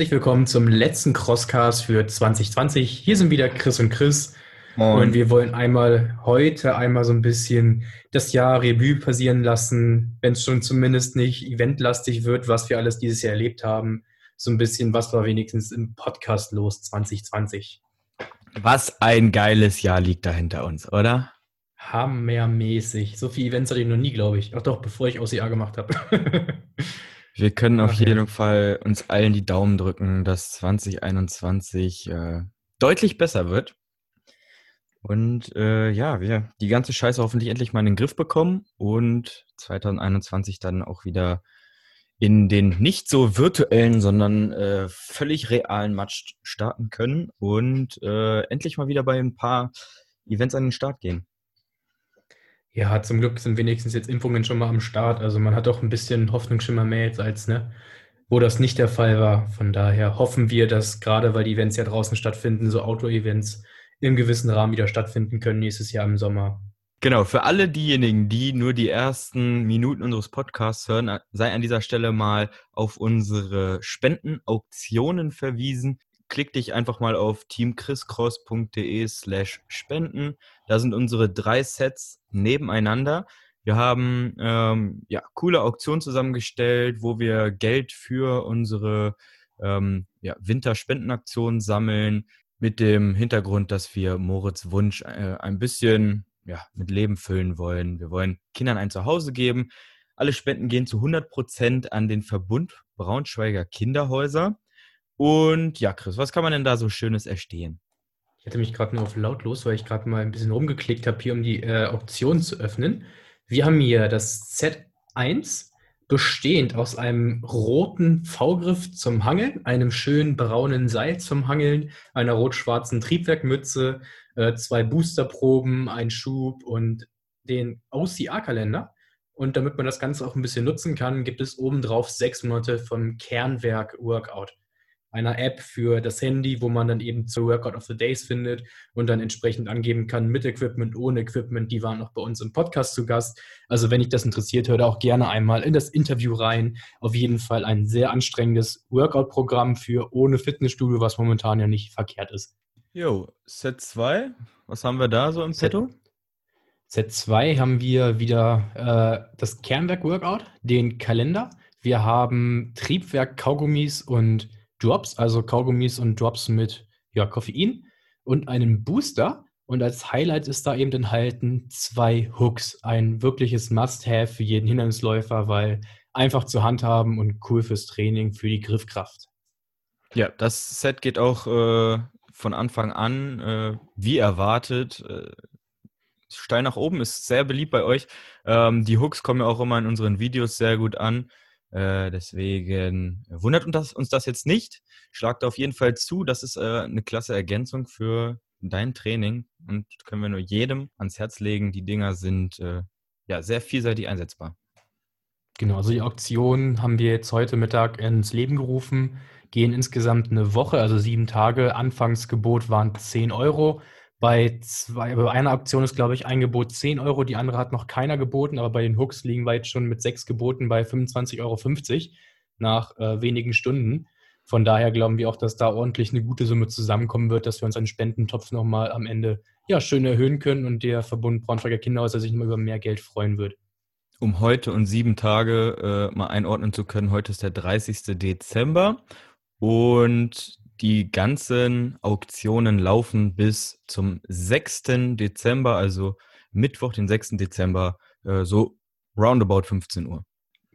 herzlich willkommen zum letzten Crosscast für 2020. Hier sind wieder Chris und Chris. Moin. Und wir wollen einmal heute einmal so ein bisschen das Jahr Revue passieren lassen, wenn es schon zumindest nicht eventlastig wird, was wir alles dieses Jahr erlebt haben. So ein bisschen, was war wenigstens im Podcast los 2020. Was ein geiles Jahr liegt da hinter uns, oder? Hammermäßig. So viele Events hatte ich noch nie, glaube ich. Ach doch, bevor ich OCA gemacht habe. Wir können auf jeden. Fall uns allen die Daumen drücken, dass 2021 äh, deutlich besser wird. Und äh, ja, wir die ganze Scheiße hoffentlich endlich mal in den Griff bekommen und 2021 dann auch wieder in den nicht so virtuellen, sondern äh, völlig realen Match starten können und äh, endlich mal wieder bei ein paar Events an den Start gehen. Ja, zum Glück sind wenigstens jetzt Impfungen schon mal am Start. Also man hat auch ein bisschen Hoffnungsschimmer mehr jetzt als, ne, wo das nicht der Fall war. Von daher hoffen wir, dass gerade weil die Events ja draußen stattfinden, so Outdoor-Events im gewissen Rahmen wieder stattfinden können nächstes Jahr im Sommer. Genau, für alle diejenigen, die nur die ersten Minuten unseres Podcasts hören, sei an dieser Stelle mal auf unsere Spendenauktionen verwiesen klick dich einfach mal auf teamchriscross.de slash spenden. Da sind unsere drei Sets nebeneinander. Wir haben ähm, ja, coole Auktionen zusammengestellt, wo wir Geld für unsere ähm, ja, Winterspendenaktion sammeln, mit dem Hintergrund, dass wir Moritz Wunsch äh, ein bisschen ja, mit Leben füllen wollen. Wir wollen Kindern ein Zuhause geben. Alle Spenden gehen zu 100 Prozent an den Verbund Braunschweiger Kinderhäuser. Und ja, Chris, was kann man denn da so Schönes erstehen? Ich hatte mich gerade nur auf lautlos, weil ich gerade mal ein bisschen rumgeklickt habe, hier um die äh, Option zu öffnen. Wir haben hier das Z1, bestehend aus einem roten V-Griff zum Hangeln, einem schönen braunen Seil zum Hangeln, einer rot-schwarzen Triebwerkmütze, äh, zwei Boosterproben, ein Schub und den OCR-Kalender. Und damit man das Ganze auch ein bisschen nutzen kann, gibt es obendrauf sechs Monate vom Kernwerk Workout einer App für das Handy, wo man dann eben zu Workout of the Days findet und dann entsprechend angeben kann mit Equipment, ohne Equipment. Die waren noch bei uns im Podcast zu Gast. Also wenn dich das interessiert, hör da auch gerne einmal in das Interview rein. Auf jeden Fall ein sehr anstrengendes Workout-Programm für ohne Fitnessstudio, was momentan ja nicht verkehrt ist. Jo, Set 2, was haben wir da so im Petto? Set 2 haben wir wieder äh, das Kernwerk-Workout, den Kalender. Wir haben Triebwerk-Kaugummis und Drops, also Kaugummis und Drops mit ja, Koffein und einen Booster. Und als Highlight ist da eben enthalten zwei Hooks. Ein wirkliches Must-Have für jeden Hindernisläufer, weil einfach zu handhaben und cool fürs Training, für die Griffkraft. Ja, das Set geht auch äh, von Anfang an, äh, wie erwartet, äh, steil nach oben, ist sehr beliebt bei euch. Ähm, die Hooks kommen ja auch immer in unseren Videos sehr gut an. Äh, deswegen wundert uns das, uns das jetzt nicht. Schlagt auf jeden Fall zu. Das ist äh, eine klasse Ergänzung für dein Training und können wir nur jedem ans Herz legen. Die Dinger sind äh, ja sehr vielseitig einsetzbar. Genau, also die Auktion haben wir jetzt heute Mittag ins Leben gerufen, gehen insgesamt eine Woche, also sieben Tage. Anfangsgebot waren 10 Euro. Bei, zwei, bei einer Aktion ist, glaube ich, ein Gebot 10 Euro, die andere hat noch keiner geboten, aber bei den Hooks liegen wir jetzt schon mit sechs Geboten bei 25,50 Euro nach äh, wenigen Stunden. Von daher glauben wir auch, dass da ordentlich eine gute Summe zusammenkommen wird, dass wir uns einen Spendentopf nochmal am Ende ja, schön erhöhen können und der Verbund Braunschweiger Kinderhäuser sich nochmal über mehr Geld freuen wird. Um heute und sieben Tage äh, mal einordnen zu können, heute ist der 30. Dezember und die ganzen Auktionen laufen bis zum 6. Dezember, also Mittwoch, den 6. Dezember, äh, so roundabout 15 Uhr.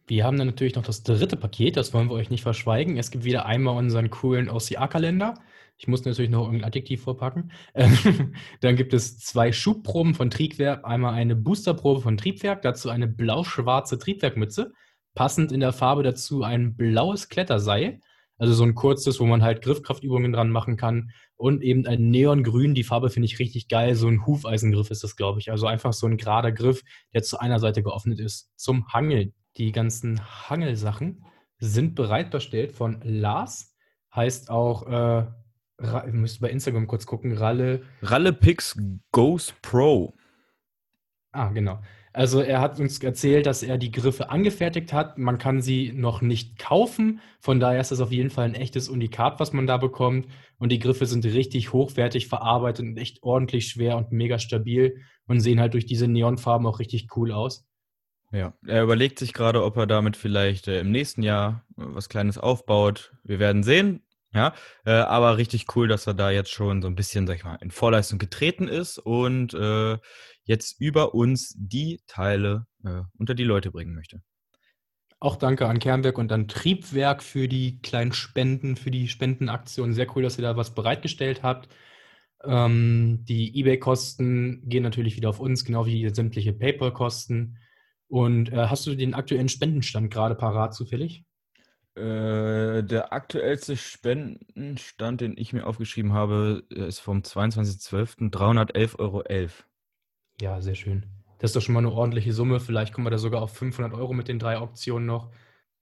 Wir haben dann natürlich noch das dritte Paket, das wollen wir euch nicht verschweigen. Es gibt wieder einmal unseren coolen OCR-Kalender. Ich muss natürlich noch irgendein Adjektiv vorpacken. dann gibt es zwei Schubproben von Triebwerk, einmal eine Boosterprobe von Triebwerk, dazu eine blau-schwarze Triebwerkmütze, passend in der Farbe dazu ein blaues Kletterseil also so ein kurzes, wo man halt Griffkraftübungen dran machen kann. Und eben ein Neongrün, die Farbe finde ich richtig geil. So ein Hufeisengriff ist das, glaube ich. Also einfach so ein gerader Griff, der zu einer Seite geöffnet ist. Zum Hangeln. Die ganzen Hangelsachen sind bereitgestellt von Lars. Heißt auch, äh, ihr müsst bei Instagram kurz gucken, Ralle. Ralle Pix Goes Pro. Ah, genau. Also er hat uns erzählt, dass er die Griffe angefertigt hat. Man kann sie noch nicht kaufen. Von daher ist das auf jeden Fall ein echtes Unikat, was man da bekommt. Und die Griffe sind richtig hochwertig verarbeitet und echt ordentlich schwer und mega stabil und sehen halt durch diese Neonfarben auch richtig cool aus. Ja, er überlegt sich gerade, ob er damit vielleicht äh, im nächsten Jahr äh, was Kleines aufbaut. Wir werden sehen. Ja, äh, aber richtig cool, dass er da jetzt schon so ein bisschen, sag ich mal, in Vorleistung getreten ist und äh, jetzt über uns die Teile äh, unter die Leute bringen möchte. Auch danke an Kernwerk und an Triebwerk für die kleinen Spenden, für die Spendenaktion. Sehr cool, dass ihr da was bereitgestellt habt. Ähm, die eBay-Kosten gehen natürlich wieder auf uns, genau wie sämtliche PayPal-Kosten. Und äh, hast du den aktuellen Spendenstand gerade parat zufällig? Äh, der aktuellste Spendenstand, den ich mir aufgeschrieben habe, ist vom 22.12. 311,11 Euro. Ja, sehr schön. Das ist doch schon mal eine ordentliche Summe. Vielleicht kommen wir da sogar auf 500 Euro mit den drei Auktionen noch.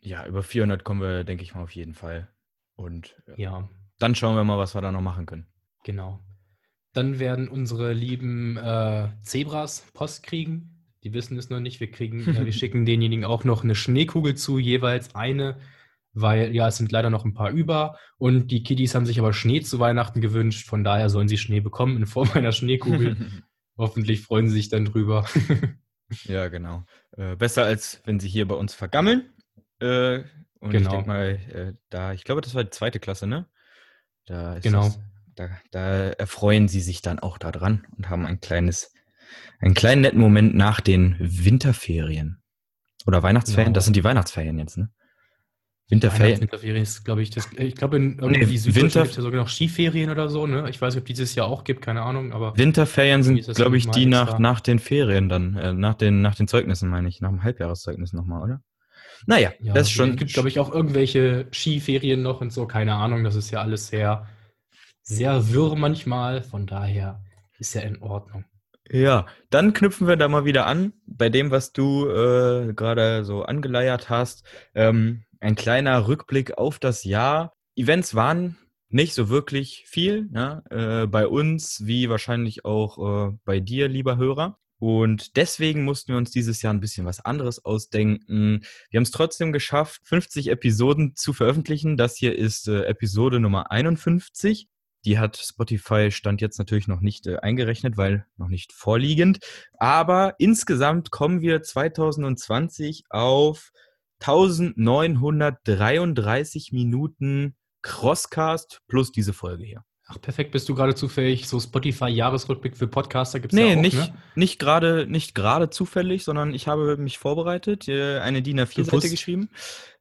Ja, über 400 kommen wir, denke ich mal, auf jeden Fall. Und äh, ja. dann schauen wir mal, was wir da noch machen können. Genau. Dann werden unsere lieben äh, Zebras Post kriegen. Die wissen es noch nicht. Wir kriegen, äh, wir schicken denjenigen auch noch eine Schneekugel zu, jeweils eine weil ja, es sind leider noch ein paar über und die Kiddies haben sich aber Schnee zu Weihnachten gewünscht, von daher sollen sie Schnee bekommen in Form einer Schneekugel. Hoffentlich freuen sie sich dann drüber. ja, genau. Äh, besser als wenn sie hier bei uns vergammeln. Äh, und genau. ich denke mal, äh, da, ich glaube, das war die zweite Klasse, ne? Da genau. Das, da, da erfreuen sie sich dann auch daran und haben ein kleines, einen kleinen netten Moment nach den Winterferien. Oder Weihnachtsferien, genau. das sind die Weihnachtsferien jetzt, ne? Winterferien. Winterferien ist, glaube ich, das, ich glaube, in irgendwie nee, Süddeutschland gibt es ja sogar noch Skiferien oder so, ne? Ich weiß nicht, ob dieses Jahr auch gibt, keine Ahnung, aber. Winterferien sind, glaube ich, die nach, nach den Ferien dann, äh, nach, den, nach den Zeugnissen, meine ich, nach dem Halbjahreszeugnis nochmal, oder? Naja, ja, das ist schon. Es gibt, glaube ich, auch irgendwelche Skiferien noch und so, keine Ahnung, das ist ja alles sehr, sehr wirr manchmal, von daher ist ja in Ordnung. Ja, dann knüpfen wir da mal wieder an bei dem, was du äh, gerade so angeleiert hast. Ähm, ein kleiner Rückblick auf das Jahr. Events waren nicht so wirklich viel, ja, äh, bei uns wie wahrscheinlich auch äh, bei dir, lieber Hörer. Und deswegen mussten wir uns dieses Jahr ein bisschen was anderes ausdenken. Wir haben es trotzdem geschafft, 50 Episoden zu veröffentlichen. Das hier ist äh, Episode Nummer 51. Die hat Spotify Stand jetzt natürlich noch nicht äh, eingerechnet, weil noch nicht vorliegend. Aber insgesamt kommen wir 2020 auf 1933 Minuten Crosscast plus diese Folge hier. Ach, perfekt. Bist du gerade zufällig so Spotify-Jahresrückblick für Podcaster? Gibt's nee, ja auch, nicht, ne? nicht gerade nicht gerade zufällig, sondern ich habe mich vorbereitet, äh, eine DIN A4-Seite geschrieben.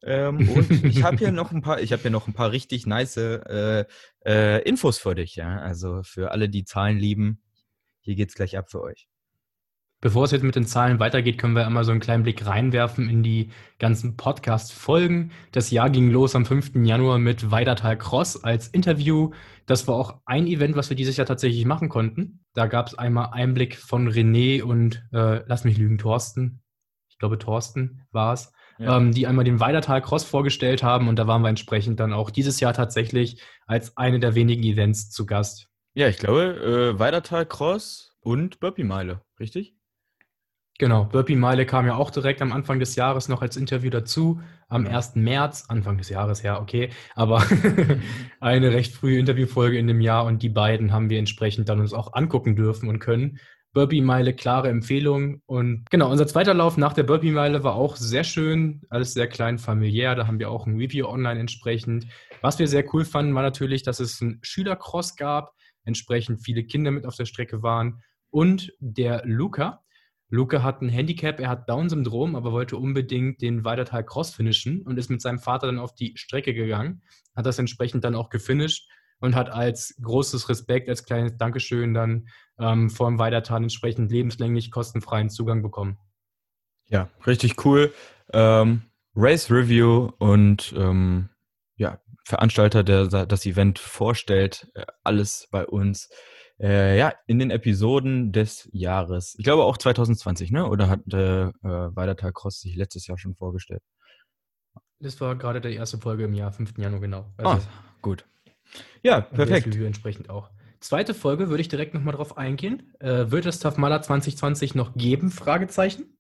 Ähm, und ich habe hier noch ein paar, ich habe hier noch ein paar richtig nice äh, äh, Infos für dich, ja. Also für alle, die Zahlen lieben, hier geht's gleich ab für euch. Bevor es jetzt mit den Zahlen weitergeht, können wir einmal so einen kleinen Blick reinwerfen in die ganzen Podcast-Folgen. Das Jahr ging los am 5. Januar mit Weidertal Cross als Interview. Das war auch ein Event, was wir dieses Jahr tatsächlich machen konnten. Da gab es einmal Einblick von René und, äh, lass mich lügen, Thorsten. Ich glaube, Thorsten war es. Ja. Ähm, die einmal den Weidertal Cross vorgestellt haben und da waren wir entsprechend dann auch dieses Jahr tatsächlich als eine der wenigen Events zu Gast. Ja, ich glaube, äh, Weidertal Cross und Burpee Meile, richtig? Genau, Burpee Meile kam ja auch direkt am Anfang des Jahres noch als Interview dazu, am 1. März, Anfang des Jahres, ja, okay, aber eine recht frühe Interviewfolge in dem Jahr und die beiden haben wir entsprechend dann uns auch angucken dürfen und können. Burpee Meile, klare Empfehlung und genau, unser zweiter Lauf nach der Burpee Meile war auch sehr schön, alles sehr klein familiär, da haben wir auch ein Review online entsprechend. Was wir sehr cool fanden, war natürlich, dass es einen Schülercross gab, entsprechend viele Kinder mit auf der Strecke waren und der Luca, Luca hat ein Handicap, er hat Down-Syndrom, aber wollte unbedingt den Weidertal Cross finishen und ist mit seinem Vater dann auf die Strecke gegangen, hat das entsprechend dann auch gefinisht und hat als großes Respekt, als kleines Dankeschön dann ähm, vor dem Weidertal entsprechend lebenslänglich kostenfreien Zugang bekommen. Ja, richtig cool. Ähm, Race Review und ähm, ja, Veranstalter, der das Event vorstellt, äh, alles bei uns äh, ja, in den Episoden des Jahres. Ich glaube auch 2020, ne? Oder hat äh, äh Weidertal Cross sich letztes Jahr schon vorgestellt? Das war gerade die erste Folge im Jahr, 5. Januar, genau. Also, ah, gut. Ja, perfekt. Review entsprechend auch. zweite Folge würde ich direkt nochmal drauf eingehen. Äh, wird es Tough Mudder 2020 noch geben? Fragezeichen.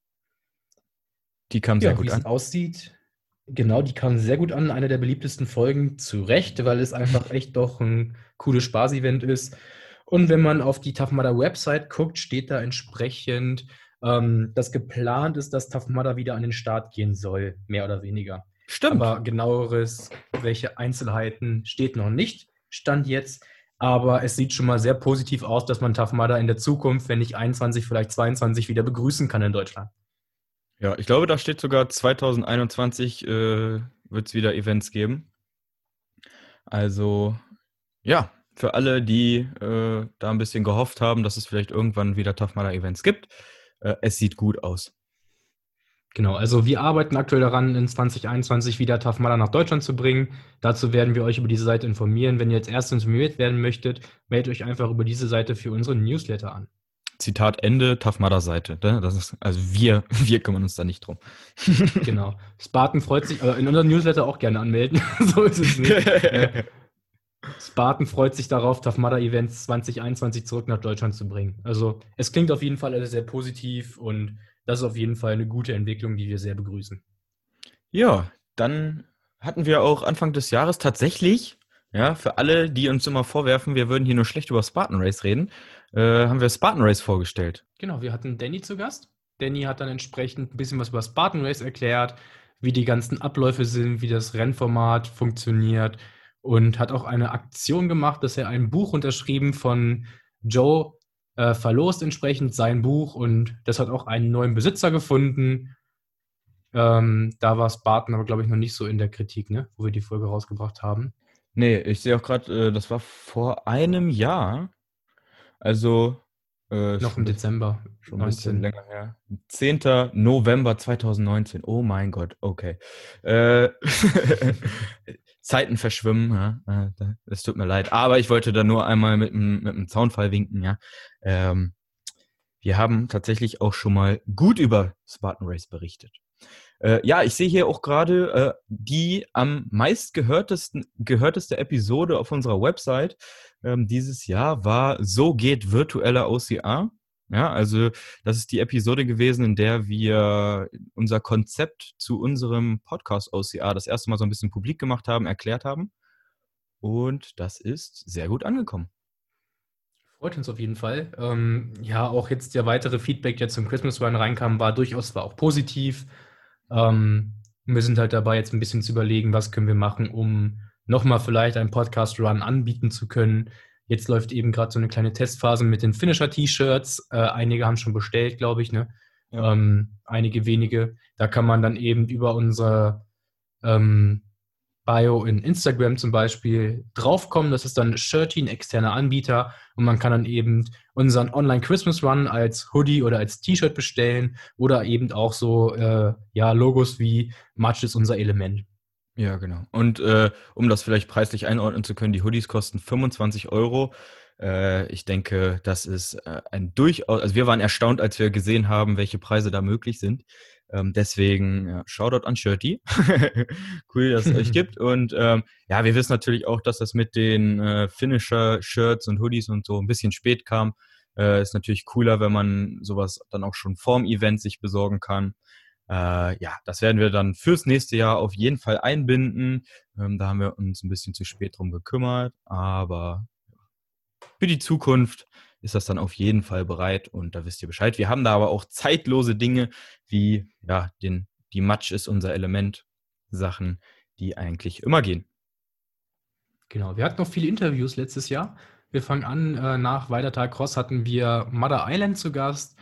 Die kam sehr Ja, gut wie an. es aussieht. Genau, die kam sehr gut an. Eine der beliebtesten Folgen zu Recht, weil es einfach echt doch ein cooles Spaß-Event ist. Und wenn man auf die Mudder Website guckt, steht da entsprechend, ähm, dass geplant ist, dass Mudder wieder an den Start gehen soll, mehr oder weniger. Stimmt. Aber genaueres, welche Einzelheiten steht noch nicht, stand jetzt. Aber es sieht schon mal sehr positiv aus, dass man Mudder in der Zukunft, wenn nicht 21, vielleicht 22, wieder begrüßen kann in Deutschland. Ja, ich glaube, da steht sogar 2021 äh, wird es wieder Events geben. Also, ja, für alle, die äh, da ein bisschen gehofft haben, dass es vielleicht irgendwann wieder Tough Mudder Events gibt, äh, es sieht gut aus. Genau, also wir arbeiten aktuell daran, in 2021 wieder Mudder nach Deutschland zu bringen. Dazu werden wir euch über diese Seite informieren. Wenn ihr jetzt erst informiert werden möchtet, meldet euch einfach über diese Seite für unseren Newsletter an. Zitat Ende, Tough Mudder Seite. Ne? Das ist, also wir, wir kümmern uns da nicht drum. Genau. Spartan freut sich, äh, in unserem Newsletter auch gerne anmelden. so ist es nicht. Spartan freut sich darauf, Tough Mudder Events 2021 zurück nach Deutschland zu bringen. Also es klingt auf jeden Fall alles sehr positiv und das ist auf jeden Fall eine gute Entwicklung, die wir sehr begrüßen. Ja, dann hatten wir auch Anfang des Jahres tatsächlich, ja, für alle, die uns immer vorwerfen, wir würden hier nur schlecht über Spartan Race reden, äh, haben wir Spartan Race vorgestellt. Genau, wir hatten Danny zu Gast. Danny hat dann entsprechend ein bisschen was über Spartan Race erklärt, wie die ganzen Abläufe sind, wie das Rennformat funktioniert und hat auch eine Aktion gemacht, dass er ein Buch unterschrieben von Joe äh, verlost entsprechend sein Buch und das hat auch einen neuen Besitzer gefunden. Ähm, da war Spartan aber, glaube ich, noch nicht so in der Kritik, ne? wo wir die Folge rausgebracht haben. Nee, ich sehe auch gerade, äh, das war vor einem Jahr. Also äh, Noch im Dezember. schon ein bisschen länger her. 10. November 2019. Oh mein Gott, okay. Äh, Zeiten verschwimmen, ja. äh, da- Es tut mir leid. Aber ich wollte da nur einmal mit einem mit einem Zaunfall winken, ja. Ähm, wir haben tatsächlich auch schon mal gut über Spartan Race berichtet. Äh, ja, ich sehe hier auch gerade äh, die am meistgehörtesten gehörteste Episode auf unserer Website ähm, dieses Jahr war So geht virtuelle OCR. Ja, also das ist die Episode gewesen, in der wir unser Konzept zu unserem Podcast OCR das erste Mal so ein bisschen publik gemacht haben, erklärt haben. Und das ist sehr gut angekommen. Freut uns auf jeden Fall. Ähm, ja, auch jetzt der weitere Feedback, der zum Christmas Run reinkam, war durchaus war auch positiv. Ähm, wir sind halt dabei, jetzt ein bisschen zu überlegen, was können wir machen, um nochmal vielleicht einen Podcast-Run anbieten zu können. Jetzt läuft eben gerade so eine kleine Testphase mit den Finisher-T-Shirts. Äh, einige haben schon bestellt, glaube ich, ne? Ja. Ähm, einige wenige. Da kann man dann eben über unser ähm, Bio in Instagram zum Beispiel draufkommen. Das ist dann Shirty, ein externer Anbieter. Und man kann dann eben unseren Online-Christmas Run als Hoodie oder als T-Shirt bestellen oder eben auch so äh, ja, Logos wie Match ist unser Element. Ja, genau. Und äh, um das vielleicht preislich einordnen zu können, die Hoodies kosten 25 Euro. Äh, ich denke, das ist äh, ein durchaus, also wir waren erstaunt, als wir gesehen haben, welche Preise da möglich sind. Ähm, deswegen, ja, Shoutout an Shirty. cool, dass es euch gibt. Und ähm, ja, wir wissen natürlich auch, dass das mit den äh, Finisher-Shirts und Hoodies und so ein bisschen spät kam. Äh, ist natürlich cooler, wenn man sowas dann auch schon vorm Event sich besorgen kann. Äh, ja, das werden wir dann fürs nächste Jahr auf jeden Fall einbinden. Ähm, da haben wir uns ein bisschen zu spät drum gekümmert, aber für die Zukunft ist das dann auf jeden Fall bereit und da wisst ihr Bescheid. Wir haben da aber auch zeitlose Dinge wie, ja, den, die Matsch ist unser Element, Sachen, die eigentlich immer gehen. Genau, wir hatten noch viele Interviews letztes Jahr. Wir fangen an, äh, nach Weidertal Cross hatten wir Mother Island zu Gast.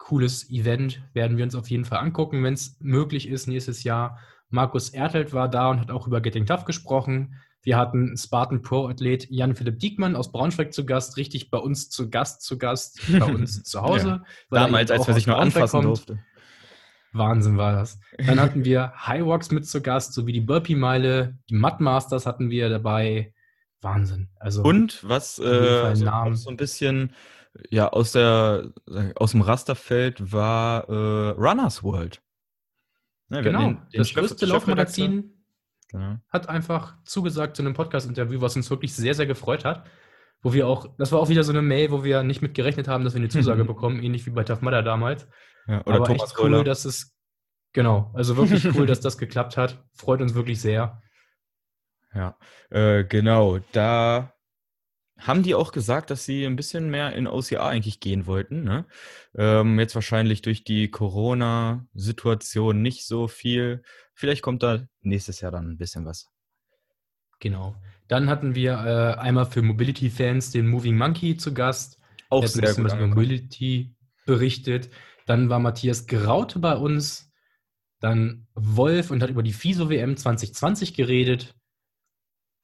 Cooles Event, werden wir uns auf jeden Fall angucken, wenn es möglich ist nächstes Jahr. Markus Ertelt war da und hat auch über Getting Tough gesprochen. Wir hatten Spartan Pro-Athlet Jan-Philipp Diekmann aus Braunschweig zu Gast, richtig bei uns zu Gast, zu Gast, bei uns zu Hause. er Damals, als wir sich noch anfassen kommt. durfte. Wahnsinn war das. Dann hatten wir Highwalks mit zu Gast, sowie die Burpee-Meile, die Mudmasters hatten wir dabei. Wahnsinn. Also Und was äh, so, auch so ein bisschen ja, aus, der, aus dem Raster fällt, war äh, Runners World. Ja, hatten genau, den- den das größte. Laufmagazin Genau. hat einfach zugesagt zu einem Podcast-Interview, was uns wirklich sehr, sehr gefreut hat. wo wir auch, das war auch wieder so eine Mail, wo wir nicht mit gerechnet haben, dass wir eine Zusage bekommen, ähnlich wie bei Tough Mudder damals. Ja, oder Aber Thomas echt cool, Röhler. dass es, genau, also wirklich cool, dass das geklappt hat. Freut uns wirklich sehr. Ja, äh, genau. Da haben die auch gesagt, dass sie ein bisschen mehr in OCA eigentlich gehen wollten. Ne? Ähm, jetzt wahrscheinlich durch die Corona-Situation nicht so viel. Vielleicht kommt da nächstes Jahr dann ein bisschen was. Genau. Dann hatten wir äh, einmal für Mobility-Fans den Moving Monkey zu Gast. Auch sehr gut was. Mobility berichtet. Dann war Matthias Graute bei uns. Dann Wolf und hat über die FISO-WM 2020 geredet.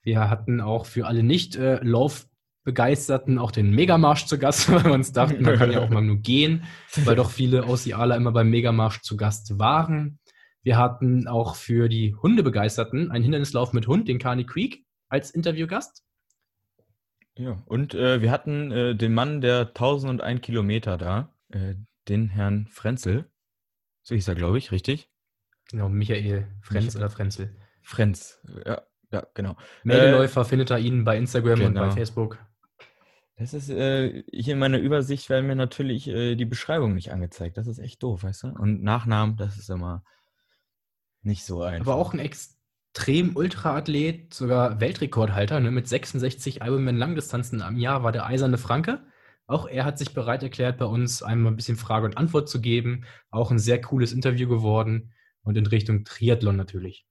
Wir hatten auch für alle Nicht-Lauf-Begeisterten auch den Megamarsch zu Gast, weil wir uns dachten, man kann ja auch mal nur gehen, weil doch viele Aussialer immer beim Megamarsch zu Gast waren. Wir hatten auch für die Hundebegeisterten einen Hindernislauf mit Hund, den Carney Creek, als Interviewgast. Ja, und äh, wir hatten äh, den Mann der 1001 Kilometer da, äh, den Herrn Frenzel. So hieß er, glaube ich, richtig? Genau, Michael Frenz Michael. oder Frenzel. Frenz, ja, ja, genau. Meldeläufer findet er ihn bei Instagram und bei genau. Facebook. Das ist äh, hier in meiner Übersicht werden mir natürlich äh, die Beschreibung nicht angezeigt. Das ist echt doof, weißt du? Und Nachnamen, das ist immer nicht so einfach. Aber auch ein extrem Ultraathlet, sogar Weltrekordhalter, ne, mit 66 Ironman Langdistanzen am Jahr war der eiserne Franke. Auch er hat sich bereit erklärt, bei uns einmal ein bisschen Frage und Antwort zu geben. Auch ein sehr cooles Interview geworden und in Richtung Triathlon natürlich.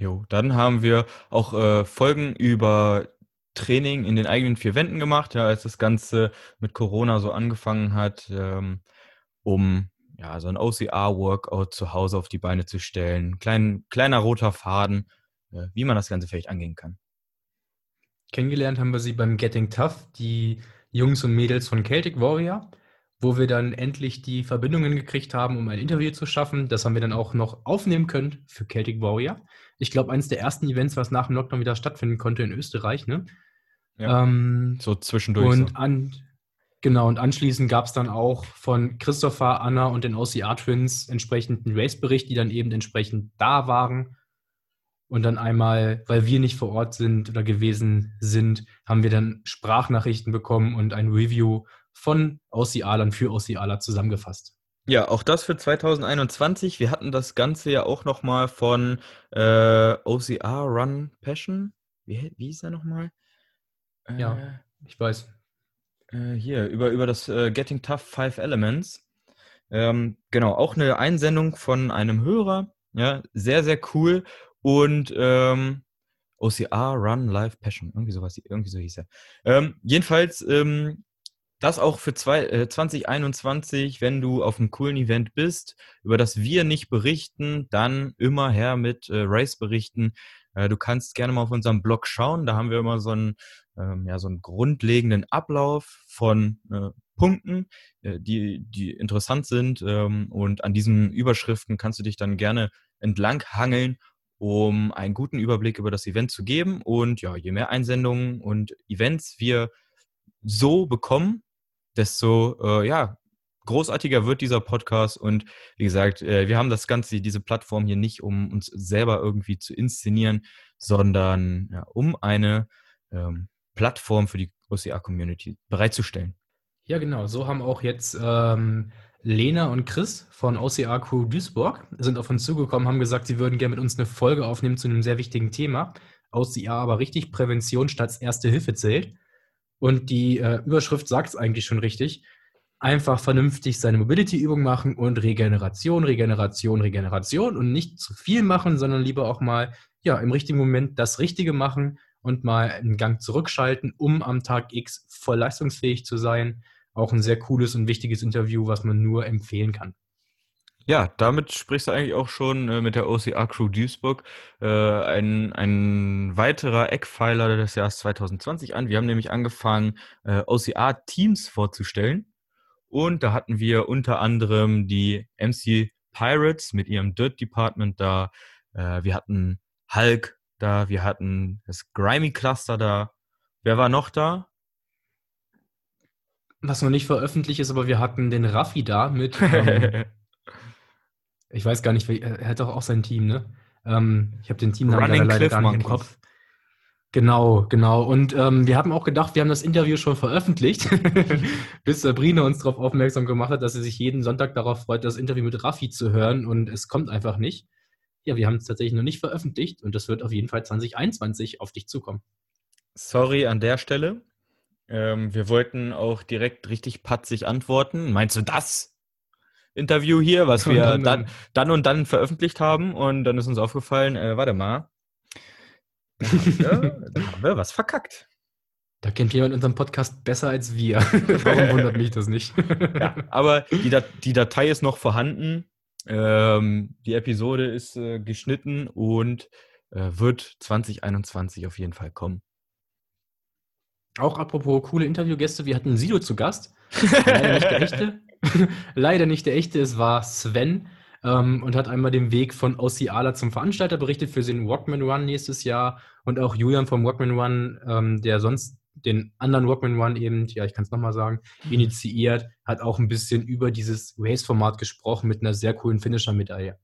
Jo, dann haben wir auch äh, Folgen über Training in den eigenen vier Wänden gemacht, ja, als das Ganze mit Corona so angefangen hat, ähm, um ja so ein OCR-Workout zu Hause auf die Beine zu stellen. Klein, kleiner roter Faden, äh, wie man das Ganze vielleicht angehen kann. Kennengelernt haben wir sie beim Getting Tough, die Jungs und Mädels von Celtic Warrior, wo wir dann endlich die Verbindungen gekriegt haben, um ein Interview zu schaffen. Das haben wir dann auch noch aufnehmen können für Celtic Warrior. Ich glaube, eines der ersten Events, was nach dem Lockdown wieder stattfinden konnte in Österreich. Ne? Ja. Ähm, So zwischendurch. und so. an, genau, und anschließend gab es dann auch von Christopher, Anna und den OCR Twins entsprechend einen Race-Bericht, die dann eben entsprechend da waren. Und dann einmal, weil wir nicht vor Ort sind oder gewesen sind, haben wir dann Sprachnachrichten bekommen und ein Review von OCR-Lern für OCR zusammengefasst. Ja, auch das für 2021. Wir hatten das Ganze ja auch nochmal von äh, OCR Run Passion. Wie, wie hieß er nochmal? Äh, Ja. Ich weiß. Äh, hier, über, über das äh, Getting Tough Five Elements. Ähm, genau, auch eine Einsendung von einem Hörer. Ja, sehr, sehr cool. Und ähm, OCR Run Live Passion. Irgendwie sowas, irgendwie so hieß er. Ähm, jedenfalls, ähm, das auch für zwei, äh, 2021, wenn du auf einem coolen Event bist, über das wir nicht berichten, dann immer her mit äh, Race-Berichten. Äh, du kannst gerne mal auf unserem Blog schauen. Da haben wir immer so einen, ähm, ja, so einen grundlegenden Ablauf von äh, Punkten, äh, die, die interessant sind. Ähm, und an diesen Überschriften kannst du dich dann gerne entlang hangeln, um einen guten Überblick über das Event zu geben. Und ja, je mehr Einsendungen und Events wir so bekommen, desto äh, ja, großartiger wird dieser Podcast. Und wie gesagt, äh, wir haben das Ganze, diese Plattform hier nicht, um uns selber irgendwie zu inszenieren, sondern ja, um eine ähm, Plattform für die OCR-Community bereitzustellen. Ja, genau. So haben auch jetzt ähm, Lena und Chris von OCR Crew Duisburg sind auf uns zugekommen, haben gesagt, sie würden gerne mit uns eine Folge aufnehmen zu einem sehr wichtigen Thema. OCR aber richtig, Prävention statt Erste Hilfe zählt. Und die äh, Überschrift sagt es eigentlich schon richtig. Einfach vernünftig seine Mobility-Übung machen und Regeneration, Regeneration, Regeneration und nicht zu viel machen, sondern lieber auch mal ja, im richtigen Moment das Richtige machen und mal einen Gang zurückschalten, um am Tag X voll leistungsfähig zu sein. Auch ein sehr cooles und wichtiges Interview, was man nur empfehlen kann. Ja, damit sprichst du eigentlich auch schon äh, mit der OCR Crew Duisburg äh, ein, ein weiterer Eckpfeiler des Jahres 2020 an. Wir haben nämlich angefangen, äh, OCR Teams vorzustellen. Und da hatten wir unter anderem die MC Pirates mit ihrem Dirt Department da. Äh, wir hatten Hulk da, wir hatten das Grimy Cluster da. Wer war noch da? Was noch nicht veröffentlicht ist, aber wir hatten den Raffi da mit, ähm, ich weiß gar nicht, er hat doch auch sein Team, ne? Ähm, ich habe den Teamnamen leider, leider Cliff gar nicht im. Kopf. Genau, genau. Und ähm, wir haben auch gedacht, wir haben das Interview schon veröffentlicht, bis Sabrina uns darauf aufmerksam gemacht hat, dass sie sich jeden Sonntag darauf freut, das Interview mit Raffi zu hören und es kommt einfach nicht. Ja, wir haben es tatsächlich noch nicht veröffentlicht und das wird auf jeden Fall 2021 auf dich zukommen. Sorry an der Stelle. Ähm, wir wollten auch direkt richtig patzig antworten. Meinst du das Interview hier, was wir dann, dann, dann, und dann veröffentlicht haben? Und dann ist uns aufgefallen, äh, warte mal, da haben, wir, da haben wir was verkackt. Da kennt jemand unseren Podcast besser als wir. Warum wundert mich das nicht? ja, aber die, Dat die, Datei ist noch vorhanden. Ähm, die Episode ist äh, geschnitten und äh, wird 2021 auf jeden Fall kommen. Auch apropos coole Interviewgäste, wir hatten Sido zu Gast. Leider nicht der echte. Leider nicht der echte, es war Sven ähm, und hat einmal den Weg von Oceala zum Veranstalter berichtet für den Walkman Run nächstes Jahr und auch Julian vom Walkman Run, ähm, der sonst den anderen Walkman Run eben, ja, ich kann es nochmal sagen, mhm. initiiert, hat auch ein bisschen über dieses Race-Format gesprochen mit einer sehr coolen Finisher-Medaille.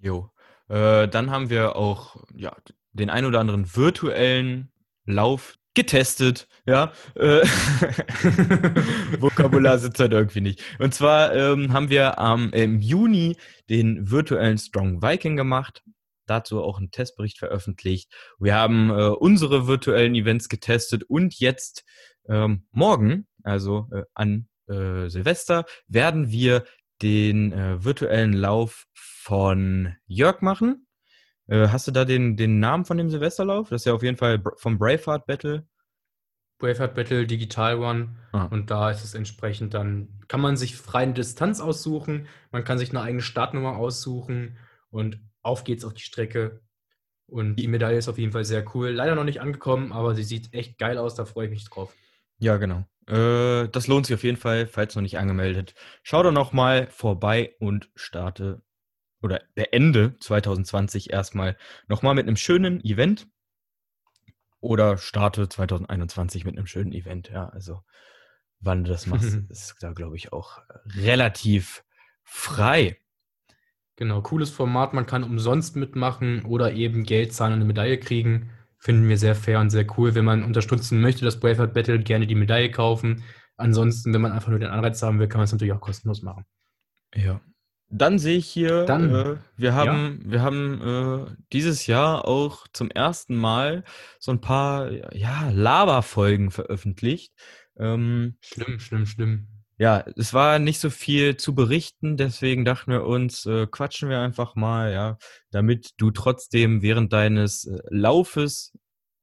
Jo. Äh, dann haben wir auch ja, den ein oder anderen virtuellen Lauf getestet, ja. Äh, Vokabular sitzt halt irgendwie nicht. Und zwar ähm, haben wir ähm, im Juni den virtuellen Strong Viking gemacht. Dazu auch einen Testbericht veröffentlicht. Wir haben äh, unsere virtuellen Events getestet und jetzt ähm, morgen, also äh, an äh, Silvester, werden wir den äh, virtuellen Lauf von Jörg machen. Äh, hast du da den, den Namen von dem Silvesterlauf? Das ist ja auf jeden Fall vom Braveheart Battle. Braveheart Battle Digital One. Ah. Und da ist es entsprechend dann, kann man sich freie Distanz aussuchen, man kann sich eine eigene Startnummer aussuchen und auf geht's auf die Strecke. Und die Medaille ist auf jeden Fall sehr cool. Leider noch nicht angekommen, aber sie sieht echt geil aus, da freue ich mich drauf. Ja, genau. Äh, das lohnt sich auf jeden Fall, falls noch nicht angemeldet. Schau doch noch mal vorbei und starte oder beende 2020 erstmal nochmal mit einem schönen Event oder starte 2021 mit einem schönen Event. Ja, also wann du das machst, ist da, glaube ich, auch relativ frei. Genau, cooles Format. Man kann umsonst mitmachen oder eben Geld zahlen und eine Medaille kriegen. Finden wir sehr fair und sehr cool. Wenn man unterstützen möchte, das Braveheart Battle, gerne die Medaille kaufen. Ansonsten, wenn man einfach nur den Anreiz haben will, kann man es natürlich auch kostenlos machen. Ja, dann sehe ich hier, Dann, äh, wir haben, ja. wir haben äh, dieses Jahr auch zum ersten Mal so ein paar ja, Lava-Folgen veröffentlicht. Ähm, schlimm, schlimm, schlimm. Ja, es war nicht so viel zu berichten, deswegen dachten wir uns, äh, quatschen wir einfach mal, ja, damit du trotzdem während deines äh, Laufes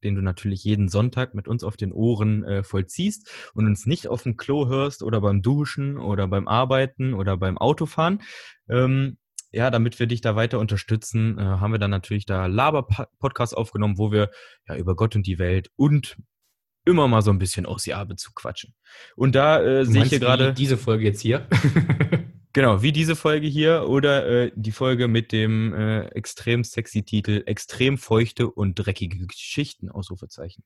den du natürlich jeden Sonntag mit uns auf den Ohren äh, vollziehst und uns nicht auf dem Klo hörst oder beim Duschen oder beim Arbeiten oder beim Autofahren. Ähm, ja, damit wir dich da weiter unterstützen, äh, haben wir dann natürlich da Laber-Podcast aufgenommen, wo wir ja über Gott und die Welt und immer mal so ein bisschen aus Jahr-Bezug quatschen. Und da äh, sehe ich hier gerade. Diese Folge jetzt hier. Genau, wie diese Folge hier oder äh, die Folge mit dem äh, extrem sexy Titel Extrem feuchte und dreckige Geschichten, Ausrufezeichen.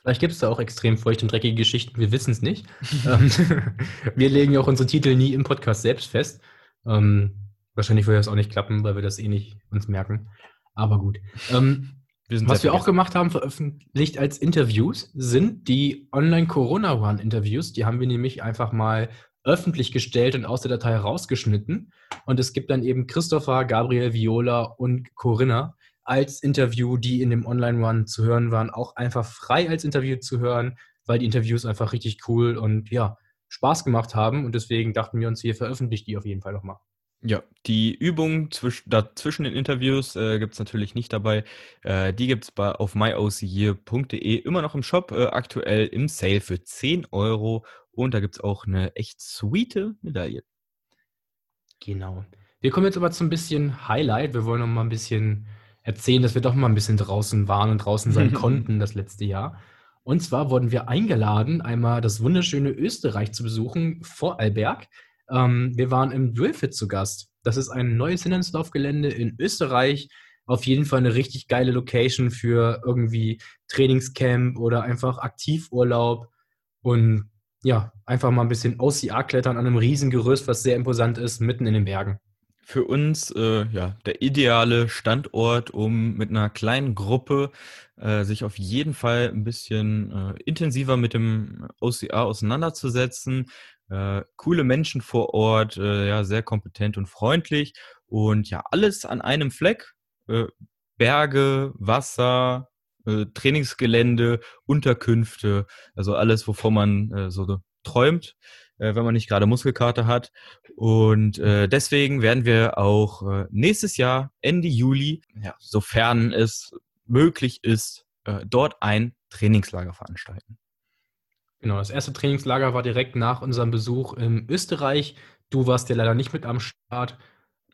Vielleicht gibt es da auch extrem feuchte und dreckige Geschichten, wir wissen es nicht. Ähm, wir legen ja auch unsere Titel nie im Podcast selbst fest. Ähm, wahrscheinlich würde das auch nicht klappen, weil wir das eh nicht uns merken. Aber gut. Ähm, wir was wir auch gemacht haben, veröffentlicht als Interviews, sind die Online-Corona-One-Interviews. Die haben wir nämlich einfach mal öffentlich gestellt und aus der Datei rausgeschnitten. Und es gibt dann eben Christopher, Gabriel, Viola und Corinna als Interview, die in dem Online-One zu hören waren, auch einfach frei als Interview zu hören, weil die Interviews einfach richtig cool und ja, Spaß gemacht haben. Und deswegen dachten wir uns, wir veröffentlichen die auf jeden Fall nochmal. Ja, die Übung zwisch, dazwischen den Interviews äh, gibt es natürlich nicht dabei. Äh, die gibt es auf myocyear.de immer noch im Shop, äh, aktuell im Sale für 10 Euro und da gibt es auch eine echt sweete Medaille. Genau. Wir kommen jetzt aber zu ein bisschen Highlight. Wir wollen noch mal ein bisschen erzählen, dass wir doch mal ein bisschen draußen waren und draußen sein konnten das letzte Jahr. Und zwar wurden wir eingeladen, einmal das wunderschöne Österreich zu besuchen, Vorarlberg. Ähm, wir waren im Drillfit zu Gast. Das ist ein neues Hindernislaufgelände in Österreich. Auf jeden Fall eine richtig geile Location für irgendwie Trainingscamp oder einfach Aktivurlaub. Und ja, einfach mal ein bisschen OCR klettern an einem riesen Gerüst, was sehr imposant ist, mitten in den Bergen. für uns äh, ja der ideale Standort, um mit einer kleinen Gruppe äh, sich auf jeden Fall ein bisschen äh, intensiver mit dem OCR auseinanderzusetzen. Äh, coole Menschen vor Ort, äh, ja sehr kompetent und freundlich und ja alles an einem Fleck. Äh, Berge, Wasser, Trainingsgelände, Unterkünfte, also alles, wovon man so träumt äh, wenn man nicht gerade Muskelkater hat. Und äh, deswegen werden wir auch äh, nächstes Jahr, Ende Juli, ja, sofern es möglich ist, äh, dort ein Trainingslager veranstalten. Genau, das erste Trainingslager war direkt nach unserem Besuch in Österreich. Du warst ja leider nicht mit am Start,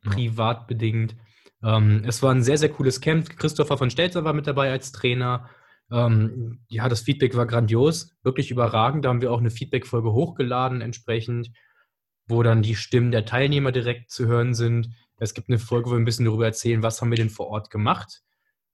privat bedingt. Ähm, es war ein sehr, sehr cooles Camp. Christopher von Stelzer war mit dabei als Trainer. Ähm, ja, das Feedback war grandios, wirklich überragend. Da haben wir auch eine Feedback-Folge hochgeladen entsprechend, wo dann die Stimmen der Teilnehmer direkt zu hören sind. Es gibt eine Folge, wo wir ein bisschen darüber erzählen, was haben wir denn vor Ort gemacht.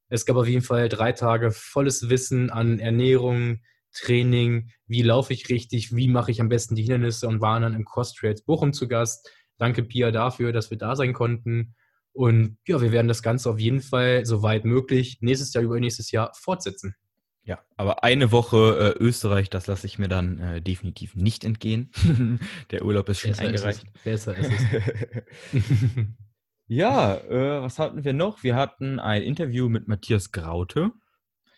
Es gab auf jeden Fall drei Tage volles Wissen an Ernährung, Training, wie laufe ich richtig, wie mache ich am besten die Hindernisse und waren dann im Cross Trails Bochum zu Gast. Danke Pia dafür, dass wir da sein konnten. Und ja, wir werden das Ganze auf jeden Fall, soweit möglich, nächstes Jahr, über nächstes Jahr fortsetzen. Ja, aber eine Woche äh, Österreich, das lasse ich mir dann äh, definitiv nicht entgehen. Der Urlaub ist schon Besser eingereicht. Ist Besser ist es. ja, äh, was hatten wir noch? Wir hatten ein Interview mit Matthias Graute.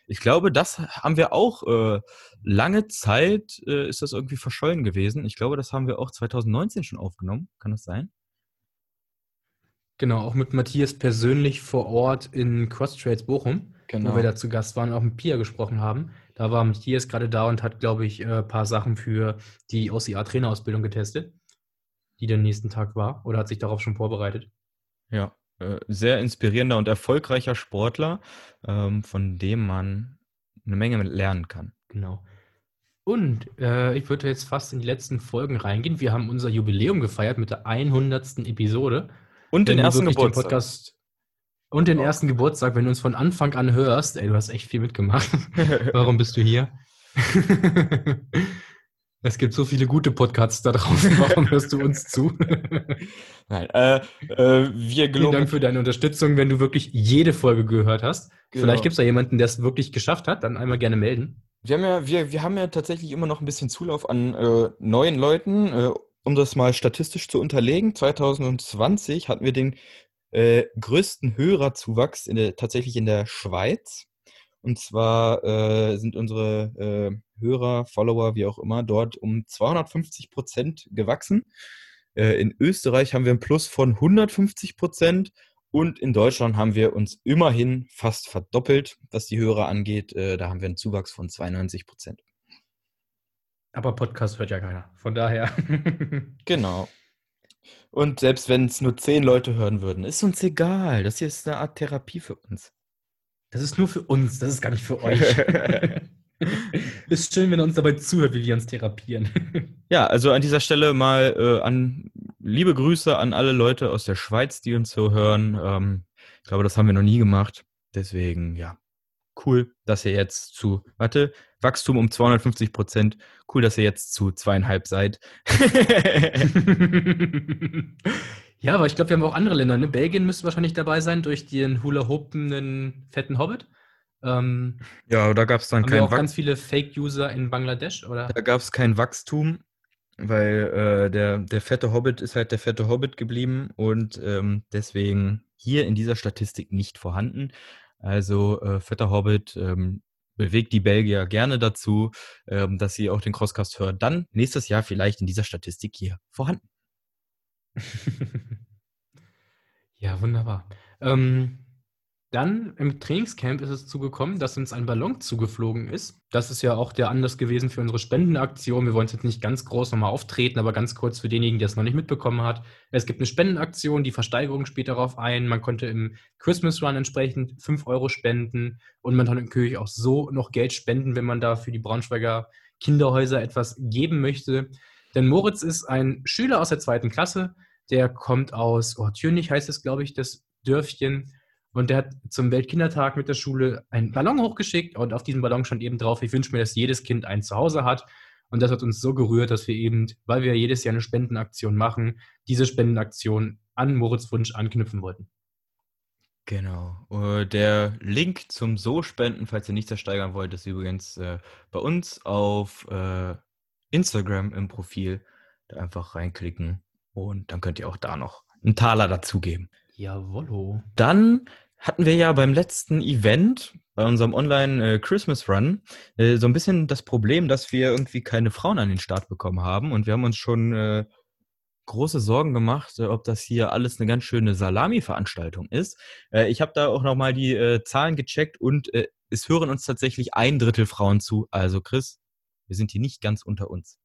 Ich glaube, das haben wir auch äh, lange Zeit, äh, ist das irgendwie verschollen gewesen. Ich glaube, das haben wir auch 2019 schon aufgenommen. Kann das sein? Genau, auch mit Matthias persönlich vor Ort in Cross Trades Bochum genau. wo wir da zu Gast waren und auch mit Pia gesprochen haben. Da war Matthias gerade da und hat, glaube ich, ein äh, paar Sachen für die OCR-Trainerausbildung getestet, die der nächsten Tag war oder hat sich darauf schon vorbereitet. Ja, äh, sehr inspirierender und erfolgreicher Sportler, ähm, von dem man eine Menge lernen kann. Genau. Und äh, ich würde jetzt fast in die letzten Folgen reingehen. Wir haben unser Jubiläum gefeiert mit der 100. Episode. Und den ersten Geburtstag. Den Podcast und den ersten Geburtstag, wenn du uns von Anfang an hörst, ey, du hast echt viel mitgemacht. Warum bist du hier? es gibt so viele gute Podcasts da draußen. Warum hörst du uns zu? Nein, äh, äh, wir Vielen Dank für deine Unterstützung, wenn du wirklich jede Folge gehört hast. Genau. Vielleicht gibt es da jemanden, der es wirklich geschafft hat, dann einmal gerne melden. Wir haben ja, wir, wir haben ja tatsächlich immer noch ein bisschen Zulauf an äh, neuen Leuten. Äh, um das mal statistisch zu unterlegen, 2020 hatten wir den äh, größten Hörerzuwachs in der, tatsächlich in der Schweiz. Und zwar äh, sind unsere äh, Hörer, Follower, wie auch immer, dort um 250 Prozent gewachsen. Äh, in Österreich haben wir einen Plus von 150 Prozent und in Deutschland haben wir uns immerhin fast verdoppelt, was die Hörer angeht. Äh, da haben wir einen Zuwachs von 92 Prozent. Aber Podcast hört ja keiner. Von daher. genau. Und selbst wenn es nur zehn Leute hören würden, ist uns egal. Das hier ist eine Art Therapie für uns. Das ist nur für uns, das ist gar nicht für euch. ist schön, wenn ihr uns dabei zuhört, wie wir uns therapieren. ja, also an dieser Stelle mal äh, an liebe Grüße an alle Leute aus der Schweiz, die uns so hören. Ähm, ich glaube, das haben wir noch nie gemacht. Deswegen, ja, cool, dass ihr jetzt zu, warte, Wachstum um 250 Prozent. Cool, dass ihr jetzt zu zweieinhalb seid. Ja, aber ich glaube, wir haben auch andere Länder. Ne? Belgien müsste wahrscheinlich dabei sein durch den hula-hopenden fetten Hobbit. Ähm, ja, da gab es dann kein Wachstum. auch ganz viele Fake-User in Bangladesch, oder? Da gab es kein Wachstum, weil äh, der, der fette Hobbit ist halt der fette Hobbit geblieben und ähm, deswegen hier in dieser Statistik nicht vorhanden. Also äh, fetter Hobbit ähm, bewegt die Belgier gerne dazu, ähm, dass sie auch den Crosscast hören. Dann nächstes Jahr vielleicht in dieser Statistik hier vorhanden. ja, wunderbar. Ähm, dann im Trainingscamp ist es zugekommen, dass uns ein Ballon zugeflogen ist. Das ist ja auch der Anlass gewesen für unsere Spendenaktion. Wir wollen es jetzt nicht ganz groß nochmal auftreten, aber ganz kurz für denjenigen, der es noch nicht mitbekommen hat. Es gibt eine Spendenaktion, die Versteigerung spielt darauf ein. Man konnte im Christmas Run entsprechend 5 Euro spenden und man kann natürlich auch so noch Geld spenden, wenn man da für die Braunschweiger Kinderhäuser etwas geben möchte. Denn Moritz ist ein Schüler aus der zweiten Klasse, der kommt aus oh, Türnich heißt es, glaube ich, das Dörfchen und der hat zum Weltkindertag mit der Schule einen Ballon hochgeschickt und auf diesem Ballon stand eben drauf, ich wünsche mir, dass jedes Kind ein Zuhause hat. Und das hat uns so gerührt, dass wir eben, weil wir jedes Jahr eine Spendenaktion machen, diese Spendenaktion an Moritz Wunsch anknüpfen wollten. Genau. Äh, der Link zum So-Spenden, falls ihr nichts ersteigern wollt, ist übrigens äh, bei uns auf äh, Instagram im Profil. Da einfach reinklicken und dann könnt ihr auch da noch einen Taler dazugeben. Jawollo. Dann hatten wir ja beim letzten Event, bei unserem Online äh, Christmas Run, äh, so ein bisschen das Problem, dass wir irgendwie keine Frauen an den Start bekommen haben und wir haben uns schon äh, große Sorgen gemacht, ob das hier alles eine ganz schöne Salami-Veranstaltung ist. Ich habe da auch nochmal die Zahlen gecheckt und es hören uns tatsächlich ein Drittel Frauen zu. Also Chris, wir sind hier nicht ganz unter uns.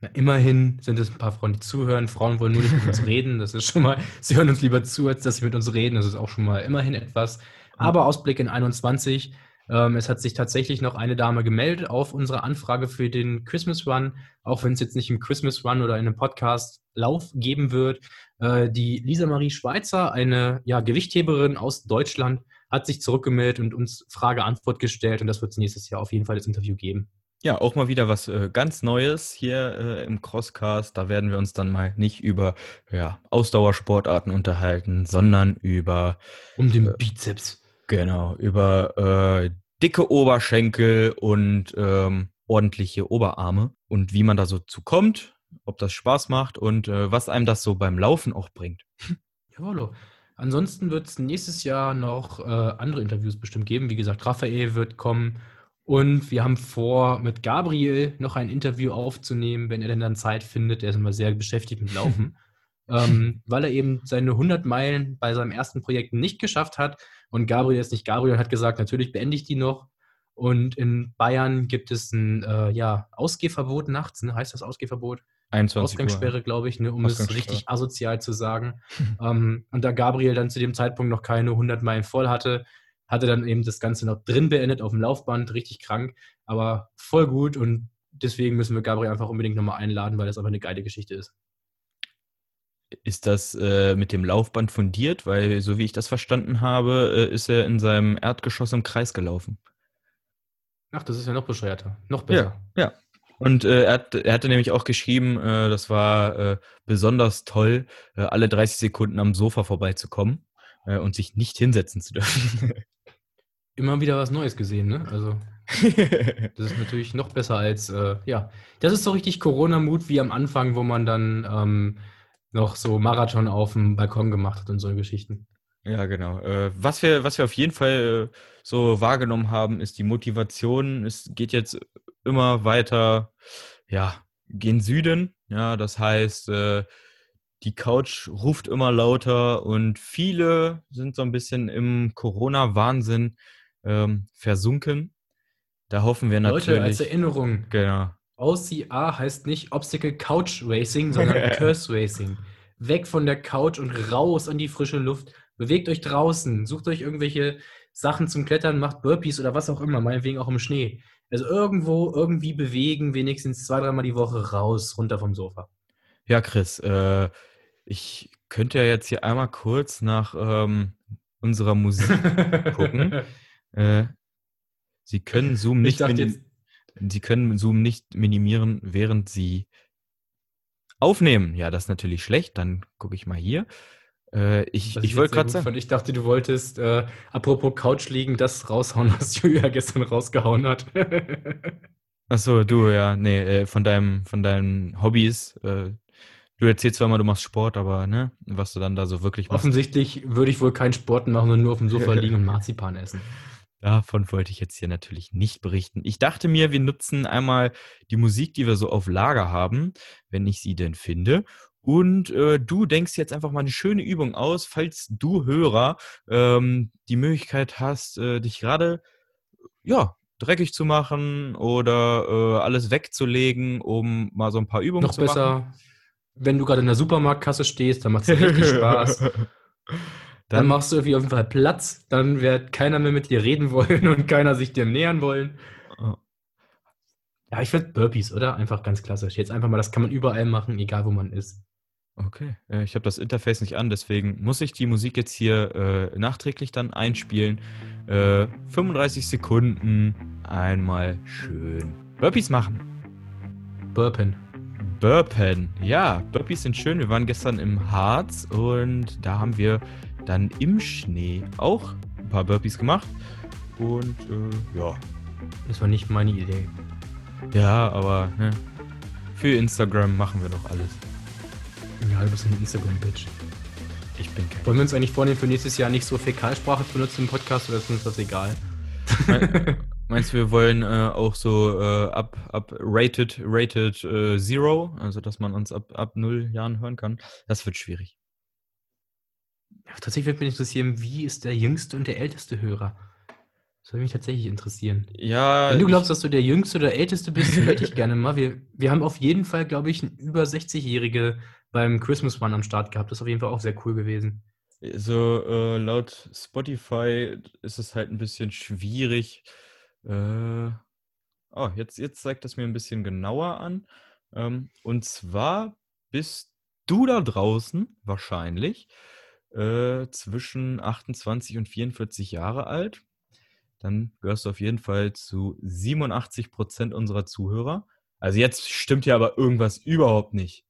Na, immerhin sind es ein paar Frauen, die zuhören. Frauen wollen nur nicht mit uns reden. Das ist schon mal, sie hören uns lieber zu, als dass sie mit uns reden. Das ist auch schon mal immerhin etwas. Aber Ausblick in 21. Ähm, es hat sich tatsächlich noch eine Dame gemeldet auf unsere Anfrage für den Christmas Run, auch wenn es jetzt nicht im Christmas Run oder in einem Podcast Lauf geben wird. Äh, die Lisa Marie Schweizer, eine ja, Gewichtheberin aus Deutschland, hat sich zurückgemeldet und uns Frage-Antwort gestellt und das wird es nächstes Jahr auf jeden Fall das Interview geben. Ja, auch mal wieder was äh, ganz Neues hier äh, im Crosscast. Da werden wir uns dann mal nicht über ja, Ausdauersportarten unterhalten, sondern über um den Bizeps. Genau, über äh, dicke Oberschenkel und ähm, ordentliche Oberarme und wie man da so zu kommt, ob das Spaß macht und äh, was einem das so beim Laufen auch bringt. Jawollo. Ansonsten wird es nächstes Jahr noch äh, andere Interviews bestimmt geben. Wie gesagt, Raphael wird kommen und wir haben vor, mit Gabriel noch ein Interview aufzunehmen, wenn er denn dann Zeit findet. Er ist immer sehr beschäftigt mit Laufen. ähm, weil er eben seine 100 Meilen bei seinem ersten Projekt nicht geschafft hat. Und Gabriel ist nicht Gabriel hat gesagt, natürlich beende ich die noch. Und in Bayern gibt es ein äh, ja, Ausgehverbot nachts, ne? heißt das Ausgehverbot? 21 Ausgangssperre, glaube ich, ne, um es richtig asozial zu sagen. ähm, und da Gabriel dann zu dem Zeitpunkt noch keine 100 Meilen voll hatte, hatte dann eben das Ganze noch drin beendet auf dem Laufband, richtig krank, aber voll gut und deswegen müssen wir Gabriel einfach unbedingt nochmal einladen, weil das einfach eine geile Geschichte ist. Ist das äh, mit dem Laufband fundiert? Weil, so wie ich das verstanden habe, äh, ist er in seinem Erdgeschoss im Kreis gelaufen. Ach, das ist ja noch bescheuerter. Noch besser. Ja, ja. Und äh, er, hat, er hatte nämlich auch geschrieben, äh, das war äh, besonders toll, äh, alle 30 Sekunden am Sofa vorbeizukommen und sich nicht hinsetzen zu dürfen. Immer wieder was Neues gesehen, ne? Also, das ist natürlich noch besser als, ja. Das ist so richtig Corona-Mut wie am Anfang, wo man dann ähm, noch so Marathon auf dem Balkon gemacht hat und so Geschichten. Ja, genau. Äh, was, wir, was wir auf jeden Fall äh, so wahrgenommen haben, ist die Motivation. Es geht jetzt immer weiter, ja, gen Süden. Ja, das heißt, äh, die Couch ruft immer lauter und viele sind so ein bisschen im Corona-Wahnsinn ähm, versunken. Da hoffen wir natürlich. Leute, als Erinnerung. Genau. OCR heißt nicht Obstacle Couch Racing, sondern Curse Racing. Weg von der Couch und raus an die frische Luft. Bewegt euch draußen, sucht euch irgendwelche Sachen zum Klettern, macht Burpees oder was auch immer, meinetwegen auch im Schnee. Also irgendwo irgendwie bewegen, wenigstens zwei, dreimal die Woche raus, runter vom Sofa. Ja, Chris, äh, ich könnte ja jetzt hier einmal kurz nach ähm, unserer Musik gucken. Äh, Sie können Zoom nicht. Jetzt, Sie können Zoom nicht minimieren, während Sie aufnehmen. Ja, das ist natürlich schlecht. Dann gucke ich mal hier. Äh, ich ich wollte gerade sagen. Ich dachte, du wolltest, äh, apropos Couch liegen, das raushauen, was Julia gestern rausgehauen hat. Achso, du, ja, nee, äh, von, deinem, von deinen Hobbys. Äh, du erzählst zwar immer, du machst Sport, aber ne, was du dann da so wirklich machst. Offensichtlich würde ich wohl keinen Sport machen und nur auf dem Sofa liegen und Marzipan essen. Davon wollte ich jetzt hier natürlich nicht berichten. Ich dachte mir, wir nutzen einmal die Musik, die wir so auf Lager haben, wenn ich sie denn finde. Und äh, du denkst jetzt einfach mal eine schöne Übung aus, falls du Hörer ähm, die Möglichkeit hast, äh, dich gerade ja, dreckig zu machen oder äh, alles wegzulegen, um mal so ein paar Übungen Noch zu besser, machen. wenn du gerade in der Supermarktkasse stehst, dann macht es richtig Spaß. Dann, dann machst du irgendwie auf jeden Fall Platz, dann wird keiner mehr mit dir reden wollen und keiner sich dir nähern wollen. Ja, ich finde Burpees, oder? Einfach ganz klassisch. Jetzt einfach mal, das kann man überall machen, egal wo man ist. Okay, ich habe das Interface nicht an, deswegen muss ich die Musik jetzt hier äh, nachträglich dann einspielen. Äh, 35 Sekunden, einmal schön Burpees machen. Burpen. Burpen. Ja, Burpees sind schön. Wir waren gestern im Harz und da haben wir dann im Schnee auch ein paar Burpees gemacht. Und äh, ja. Das war nicht meine Idee. Ja, aber ne, für Instagram machen wir doch alles. Ja, du bist ein Instagram-Bitch. Ich bin kein. Wollen wir uns eigentlich vornehmen, für nächstes Jahr nicht so Fäkalsprache zu benutzen im Podcast oder ist uns das egal? Meinst du, wir wollen äh, auch so äh, ab, ab rated, rated äh, Zero, also dass man uns ab, ab null Jahren hören kann? Das wird schwierig. Ja, tatsächlich würde mich interessieren, wie ist der jüngste und der älteste Hörer? Das würde mich tatsächlich interessieren. Ja. Wenn du glaubst, dass du der jüngste oder älteste bist, hätte ich gerne mal. Wir, wir haben auf jeden Fall, glaube ich, einen über 60-Jährige beim Christmas One am Start gehabt. Das ist auf jeden Fall auch sehr cool gewesen. So, äh, laut Spotify ist es halt ein bisschen schwierig. Äh, oh, jetzt, jetzt zeigt das mir ein bisschen genauer an. Ähm, und zwar bist du da draußen wahrscheinlich äh, zwischen 28 und 44 Jahre alt. Dann gehörst du auf jeden Fall zu 87 Prozent unserer Zuhörer. Also jetzt stimmt ja aber irgendwas überhaupt nicht.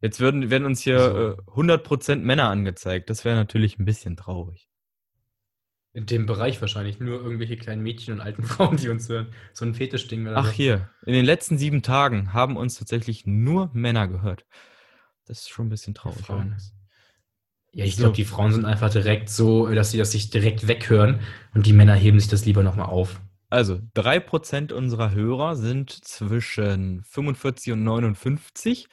Jetzt würden, werden uns hier So. äh, 100% Männer angezeigt. Das wäre natürlich ein bisschen traurig. In dem Bereich wahrscheinlich. Nur irgendwelche kleinen Mädchen und alten Frauen, die uns hören. So ein Fetischding oder Ach so. hier, in den letzten sieben Tagen haben uns tatsächlich nur Männer gehört. Das ist schon ein bisschen traurig. Frauen. Johannes. Ja, ich So. glaube, die Frauen sind einfach direkt so, dass sie das sich direkt weghören und die Männer heben sich das lieber nochmal auf. Also, 3% unserer Hörer sind zwischen 45 und 59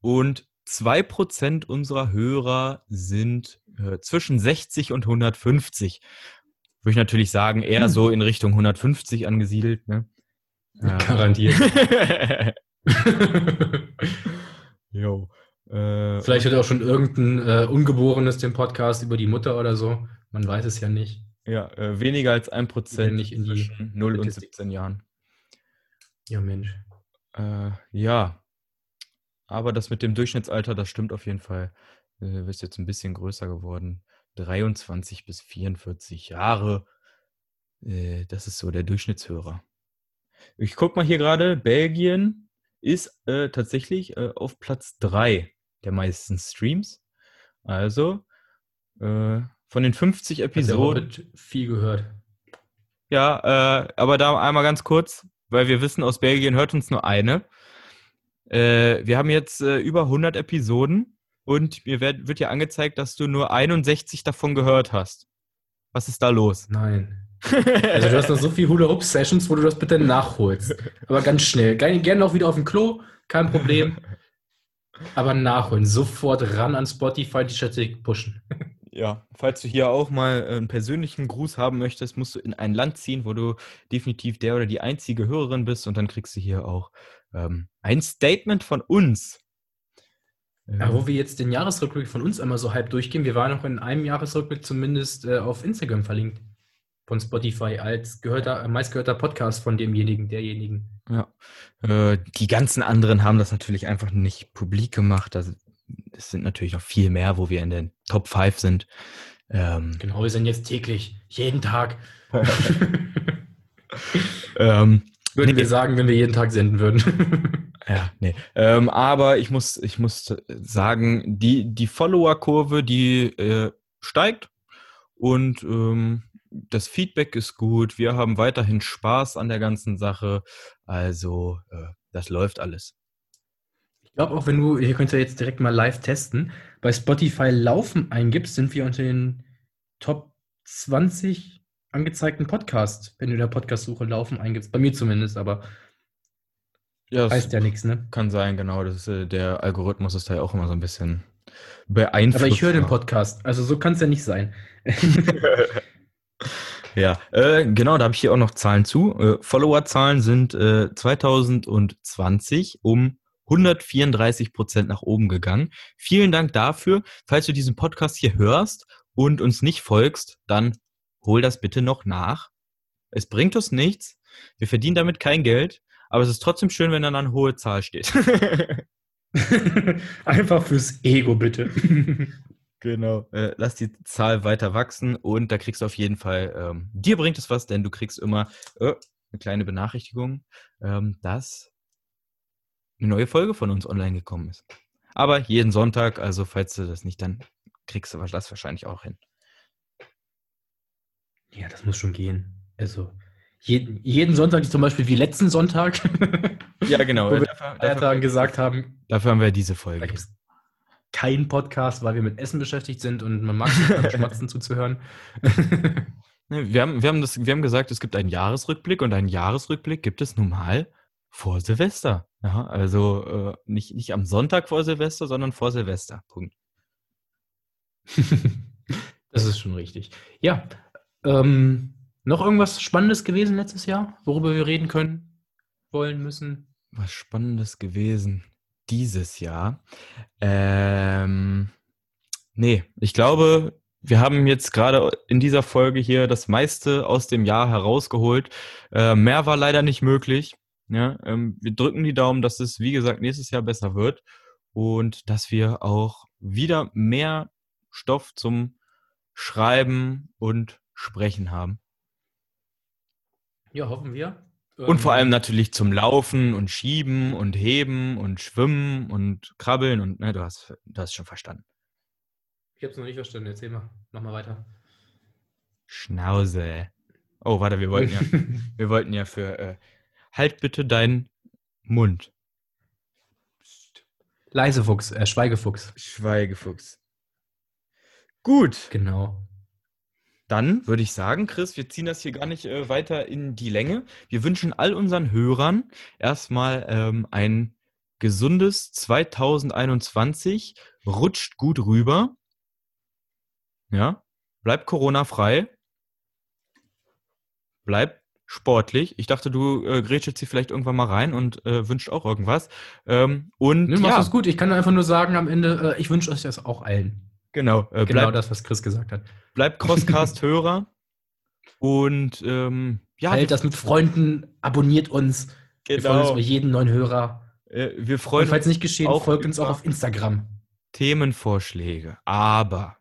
und 2% unserer Hörer sind äh, zwischen 60 und 150. Würde ich natürlich sagen, eher Hm. so in Richtung 150 angesiedelt. Ne? Ja. Garantiert. Jo. Äh, Vielleicht hört auch schon irgendein äh, Ungeborenes den Podcast über die Mutter oder so. Man weiß es ja nicht. ja, äh, weniger als 1% Wenn nicht in die zwischen 0 und Statistik. 17 Jahren. Ja, Mensch. Äh, ja. Aber das mit dem Durchschnittsalter, das stimmt auf jeden Fall. Äh, bist jetzt ein bisschen größer geworden. 23 bis 44 Jahre. Äh, das ist so der Durchschnittshörer. Ich guck mal hier gerade, Belgien ist äh, tatsächlich äh, auf Platz 3 der meisten Streams. Also äh, von den 50 Hat der Episoden. Hobbit viel gehört. Ja, äh, aber da einmal ganz kurz, weil wir wissen, aus Belgien hört uns nur eine. Äh, wir haben jetzt äh, über 100 Episoden und mir werd, wird ja angezeigt, dass du nur 61 davon gehört hast. Was ist da los? Nein. Also du hast noch so viele Hula-Hoop-Sessions, wo du das bitte nachholst. Aber ganz schnell. Gerne, gerne auch wieder auf dem Klo, kein Problem. Aber nachholen. Sofort ran an Spotify die Statistik pushen. Ja, falls du hier auch mal äh, einen persönlichen Gruß haben möchtest, musst du in ein Land ziehen, wo du definitiv der oder die einzige Hörerin bist und dann kriegst du hier auch ähm, ein Statement von uns. Ja, wo wir jetzt den Jahresrückblick von uns einmal so halb durchgehen. Wir waren noch in einem Jahresrückblick zumindest äh, auf Instagram verlinkt. Von Spotify als gehörter, meistgehörter Podcast von demjenigen, derjenigen. Ja. Äh, die ganzen anderen haben das natürlich einfach nicht publik gemacht. Also, es sind natürlich noch viel mehr, wo wir in den Top 5 sind. Ähm, Genau, wir sind jetzt täglich, jeden Tag. ähm, Würden Nee. wir sagen, wenn wir jeden Tag senden würden. ja, nee. Ähm, aber ich muss, ich muss sagen, die, die Follower-Kurve, die äh, steigt und ähm, das Feedback ist gut. Wir haben weiterhin Spaß an der ganzen Sache. Also, äh, das läuft alles. Ich glaube auch, wenn du, hier könnt ihr jetzt direkt mal live testen, bei Spotify Laufen eingibst, sind wir unter den Top 20 angezeigten Podcasts, wenn du in der Podcast-Suche Laufen eingibst. Bei mir zumindest, aber Ja, das heißt ja nichts, ne? kann sein, genau. Das ist, äh, der Algorithmus ist da ja auch immer so ein bisschen beeinflusst. Aber ich höre den Podcast, also so kann es ja nicht sein. Ja, äh, genau, da habe ich hier auch noch Zahlen zu. Äh, Followerzahlen sind äh, 2020 um 134 Prozent nach oben gegangen. Vielen Dank dafür. Falls du diesen Podcast hier hörst und uns nicht folgst, dann hol das bitte noch nach. Es bringt uns nichts. Wir verdienen damit kein Geld, aber es ist trotzdem schön, wenn dann eine hohe Zahl steht. Einfach fürs Ego, bitte. Genau. Äh, lass die Zahl weiter wachsen und da kriegst du auf jeden Fall, ähm, dir bringt es was, denn du kriegst immer äh, eine kleine Benachrichtigung, ähm, dass eine neue Folge von uns online gekommen ist. Aber jeden Sonntag, also falls du das nicht, dann kriegst du das wahrscheinlich auch hin. Ja, das muss schon gehen. Also jeden, jeden Sonntag, zum Beispiel wie letzten Sonntag. Ja, genau. Wo wir dafür, gesagt haben. Dafür haben wir diese Folge. Da gibt es keinen Podcast, weil wir mit Essen beschäftigt sind und man mag beim Schmatzen zuzuhören. wir, haben, wir, haben das, wir haben gesagt, es gibt einen Jahresrückblick und einen Jahresrückblick gibt es normal vor Silvester. Ja, also äh, nicht, nicht am Sonntag vor Silvester, sondern vor Silvester. Punkt. das ist schon richtig. Ja, ähm, noch irgendwas Spannendes gewesen letztes Jahr, worüber wir reden können, wollen, müssen? Was Spannendes gewesen dieses Jahr? Ähm, nee, ich glaube, wir haben jetzt gerade in dieser Folge hier das meiste aus dem Jahr herausgeholt. Äh, mehr war leider nicht möglich. Ja, ähm, wir drücken die Daumen, dass es, wie gesagt, nächstes Jahr besser wird und dass wir auch wieder mehr Stoff zum Schreiben und Sprechen haben. Ja, hoffen wir. Und vor ähm, allem natürlich zum Laufen und Schieben und Heben und Schwimmen und Krabbeln und ne, du hast, du hast schon verstanden. Ich habe es noch nicht verstanden. Erzähl mal. Mach mal weiter. Schnauze. Oh, warte, wir wollten ja, wir wollten ja für äh, halt bitte deinen Mund. Leise Fuchs, äh, Schweigefuchs. Schweigefuchs. Gut. Genau. Dann würde ich sagen, Chris, wir ziehen das hier gar nicht äh, weiter in die Länge. Wir wünschen all unseren Hörern erstmal ähm, ein gesundes 2021. Rutscht gut rüber. Ja, bleibt Corona-frei. Bleibt sportlich. Ich dachte, du äh, grätschst hier vielleicht irgendwann mal rein und äh, wünscht auch irgendwas. Ähm, und nee, machst ja. das gut. Ich kann einfach nur sagen am Ende, äh, ich wünsche euch das auch allen. Genau. Äh, genau das, was Chris gesagt hat. Bleibt Crosscast-Hörer. und ähm, ja. Teilt das mit Freunden, abonniert uns. Genau. Wir freuen uns über jeden neuen Hörer. Äh, wir freuen und falls nicht geschehen, folgt uns auch auf Instagram. Themenvorschläge. Aber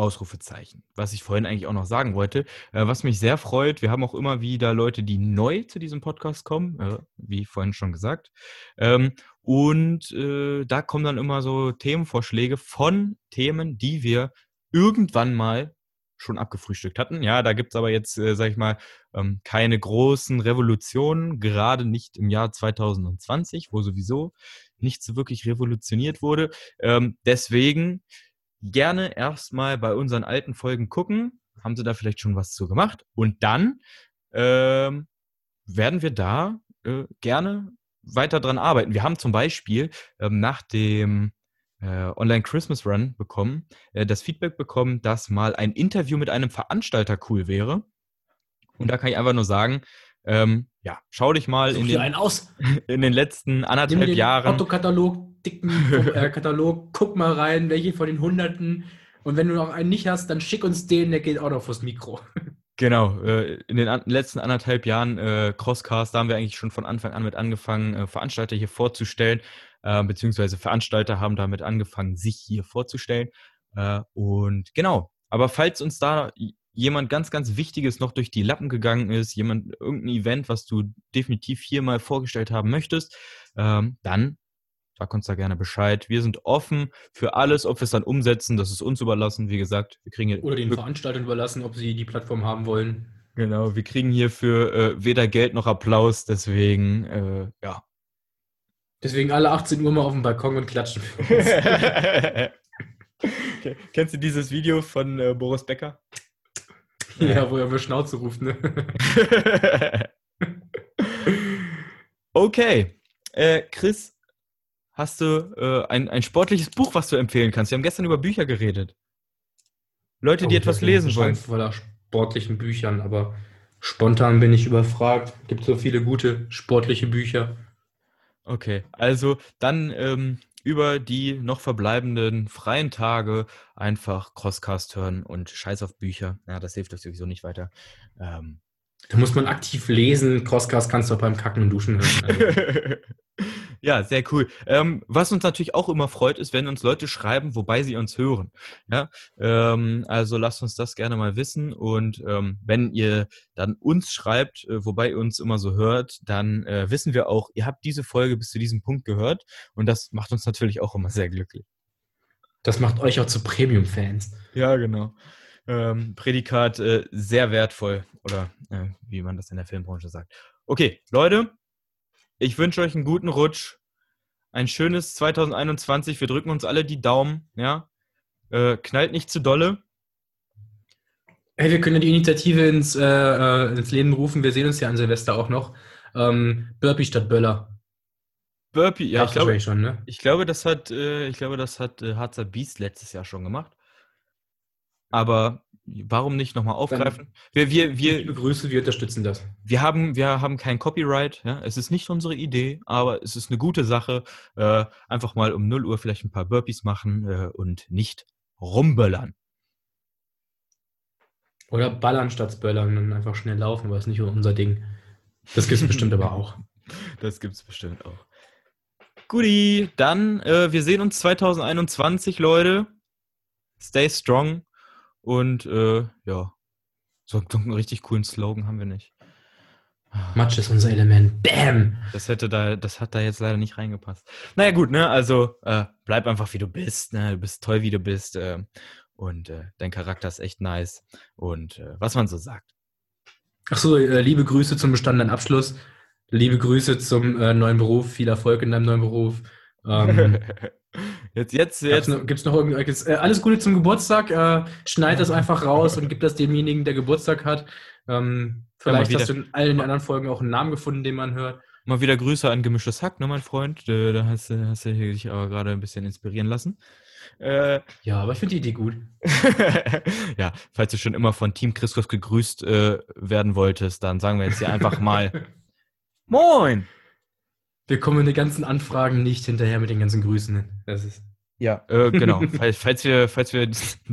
Ausrufezeichen. Was ich vorhin eigentlich auch noch sagen wollte, äh, was mich sehr freut, wir haben auch immer wieder Leute, die neu zu diesem Podcast kommen, äh, wie vorhin schon gesagt. Ähm, und äh, da kommen dann immer so Themenvorschläge von Themen, die wir irgendwann mal schon abgefrühstückt hatten. Ja, da gibt es aber jetzt, äh, sag ich mal, ähm, keine großen Revolutionen, gerade nicht im Jahr 2020, wo sowieso nichts so wirklich revolutioniert wurde. Ähm, deswegen gerne erstmal bei unseren alten Folgen gucken. Haben sie da vielleicht schon was zu gemacht? Und dann ähm, werden wir da äh, gerne weiter dran arbeiten. Wir haben zum Beispiel ähm, nach dem äh, Online Christmas Run bekommen, äh, das Feedback bekommen, dass mal ein Interview mit einem Veranstalter cool wäre. Und da kann ich einfach nur sagen, ähm, ja, schau dich mal in den, in den, letzten anderthalb den Jahren. Fotokatalog, dicken äh, Katalog, guck mal rein, welche von den Hunderten. Und wenn du noch einen nicht hast, dann schick uns den, der geht auch noch fürs Mikro. Genau, äh, in den letzten anderthalb Jahren äh, Crosscast, da haben wir eigentlich schon von Anfang an mit angefangen, äh, Veranstalter hier vorzustellen, beziehungsweise Veranstalter haben damit angefangen, sich hier vorzustellen. Und genau, aber falls uns da jemand ganz, ganz Wichtiges noch durch die Lappen gegangen ist, jemand, irgendein Event, was du definitiv hier mal vorgestellt haben möchtest, ähm, dann sag uns da gerne Bescheid. Wir sind offen für alles, ob wir es dann umsetzen, das ist uns überlassen. Wie gesagt, wir kriegen hier. Oder den Veranstaltern überlassen, ob sie die Plattform haben wollen. Genau, wir kriegen hierfür äh, weder Geld noch Applaus, deswegen, äh, ja. Deswegen alle 18 Uhr mal auf dem Balkon und klatschen. Kennst du dieses Video von äh, Boris Becker? Ja, wo er über Schnauze ruft, ne? okay. Äh, Chris, hast du äh, ein, ein sportliches Buch, was du empfehlen kannst? Wir haben gestern über Bücher geredet. Leute, die oh, etwas lesen wollen. voller sportlichen Büchern, aber spontan bin ich überfragt. Gibt so viele gute sportliche Bücher. Okay, also dann ähm, über die noch verbleibenden freien Tage einfach Crosscast hören und Scheiß auf Bücher. Ja, das hilft euch sowieso nicht weiter. Ähm, da muss man aktiv lesen. Crosscast kannst du auch beim Kacken und Duschen hören. Also. Ja, sehr cool. Ähm, was uns natürlich auch immer freut, ist, wenn uns Leute schreiben, wobei sie uns hören. Ja, ähm, also lasst uns das gerne mal wissen. Und ähm, wenn ihr dann uns schreibt, äh, wobei ihr uns immer so hört, dann äh, wissen wir auch, ihr habt diese Folge bis zu diesem Punkt gehört. Und das macht uns natürlich auch immer sehr glücklich. Das macht euch auch zu Premium-Fans. Ja, genau. Ähm, Prädikat äh, sehr wertvoll oder äh, wie man das in der Filmbranche sagt. Okay, Leute, ich wünsche euch einen guten Rutsch, ein schönes 2021. Wir drücken uns alle die Daumen, ja. Äh, knallt nicht zu dolle. Hey, wir können ja die Initiative ins, äh, äh, ins Leben rufen. Wir sehen uns ja an Silvester auch noch. Ähm, Burpee statt Böller. Burpee, ja, Gab's ich glaube, schon, ne? ich glaube, das hat, äh, ich glaube, das hat äh, Harzer Beast letztes Jahr schon gemacht. Aber warum nicht nochmal aufgreifen? Wir, wir, wir, Liebe Grüße, wir unterstützen das. wir haben, wir haben kein Copyright, ja. Es ist nicht unsere Idee, aber es ist eine gute Sache. Äh, einfach mal um 0 Uhr vielleicht ein paar Burpees machen äh, und nicht rumböllern. Oder ballern statt böllern und einfach schnell laufen, aber das ist nicht unser Ding. Das gibt es bestimmt aber auch. Das gibt's bestimmt auch. Guti, dann, äh, wir sehen uns 2021, Leute. Stay strong. Und äh, ja, so, so einen richtig coolen Slogan haben wir nicht. Matsch ist unser Element. Bam! Das hätte da, das hat da jetzt leider nicht reingepasst. Naja, gut, ne? Also äh, bleib einfach wie du bist, ne? Du bist toll, wie du bist. Äh, und äh, dein Charakter ist echt nice. Und äh, was man so sagt. Achso, äh, liebe Grüße zum bestandenen Abschluss. Liebe Grüße zum äh, neuen Beruf. Viel Erfolg in deinem neuen Beruf. Ähm, jetzt, jetzt, jetzt. noch, gibt's noch irgendwas? Äh, alles Gute zum Geburtstag. Äh, schneid das einfach raus und gib das demjenigen, der Geburtstag hat. Ähm, vielleicht hast du in allen anderen Folgen auch einen Namen gefunden, den man hört. Mal wieder Grüße an Gemischtes Hack, ne, mein Freund. Äh, Da hast du, hast du dich aber gerade ein bisschen inspirieren lassen. Äh, Ja, aber ich finde die Idee gut. ja, falls du schon immer von Team Christoph gegrüßt äh, werden wolltest, dann sagen wir jetzt hier einfach mal Moin! Wir kommen in den ganzen Anfragen nicht hinterher mit den ganzen Grüßen. Das ist. Ja, äh, genau. falls, falls wir, falls wir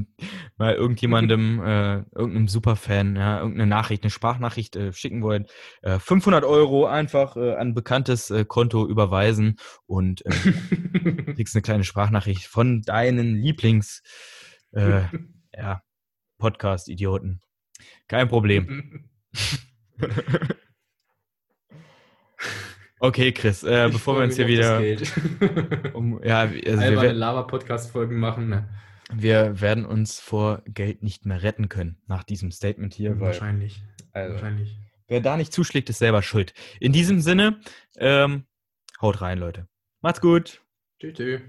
mal irgendjemandem, äh, irgendeinem Superfan, ja, irgendeine Nachricht, eine Sprachnachricht äh, schicken wollen, äh, 500 Euro einfach äh, an ein bekanntes äh, Konto überweisen und äh, kriegst eine kleine Sprachnachricht von deinen Lieblings, äh, ja, Podcast-Idioten. Kein Problem. Okay, Chris, äh, bevor wir uns hier wieder um, ja, also wir, Lava-Podcast-Folgen machen. Ne? wir werden uns vor Geld nicht mehr retten können nach diesem Statement hier, weil Wahrscheinlich. also, Wahrscheinlich. wer da nicht zuschlägt, ist selber schuld. In diesem Sinne, ähm, haut rein, Leute. Macht's gut. Tschüss.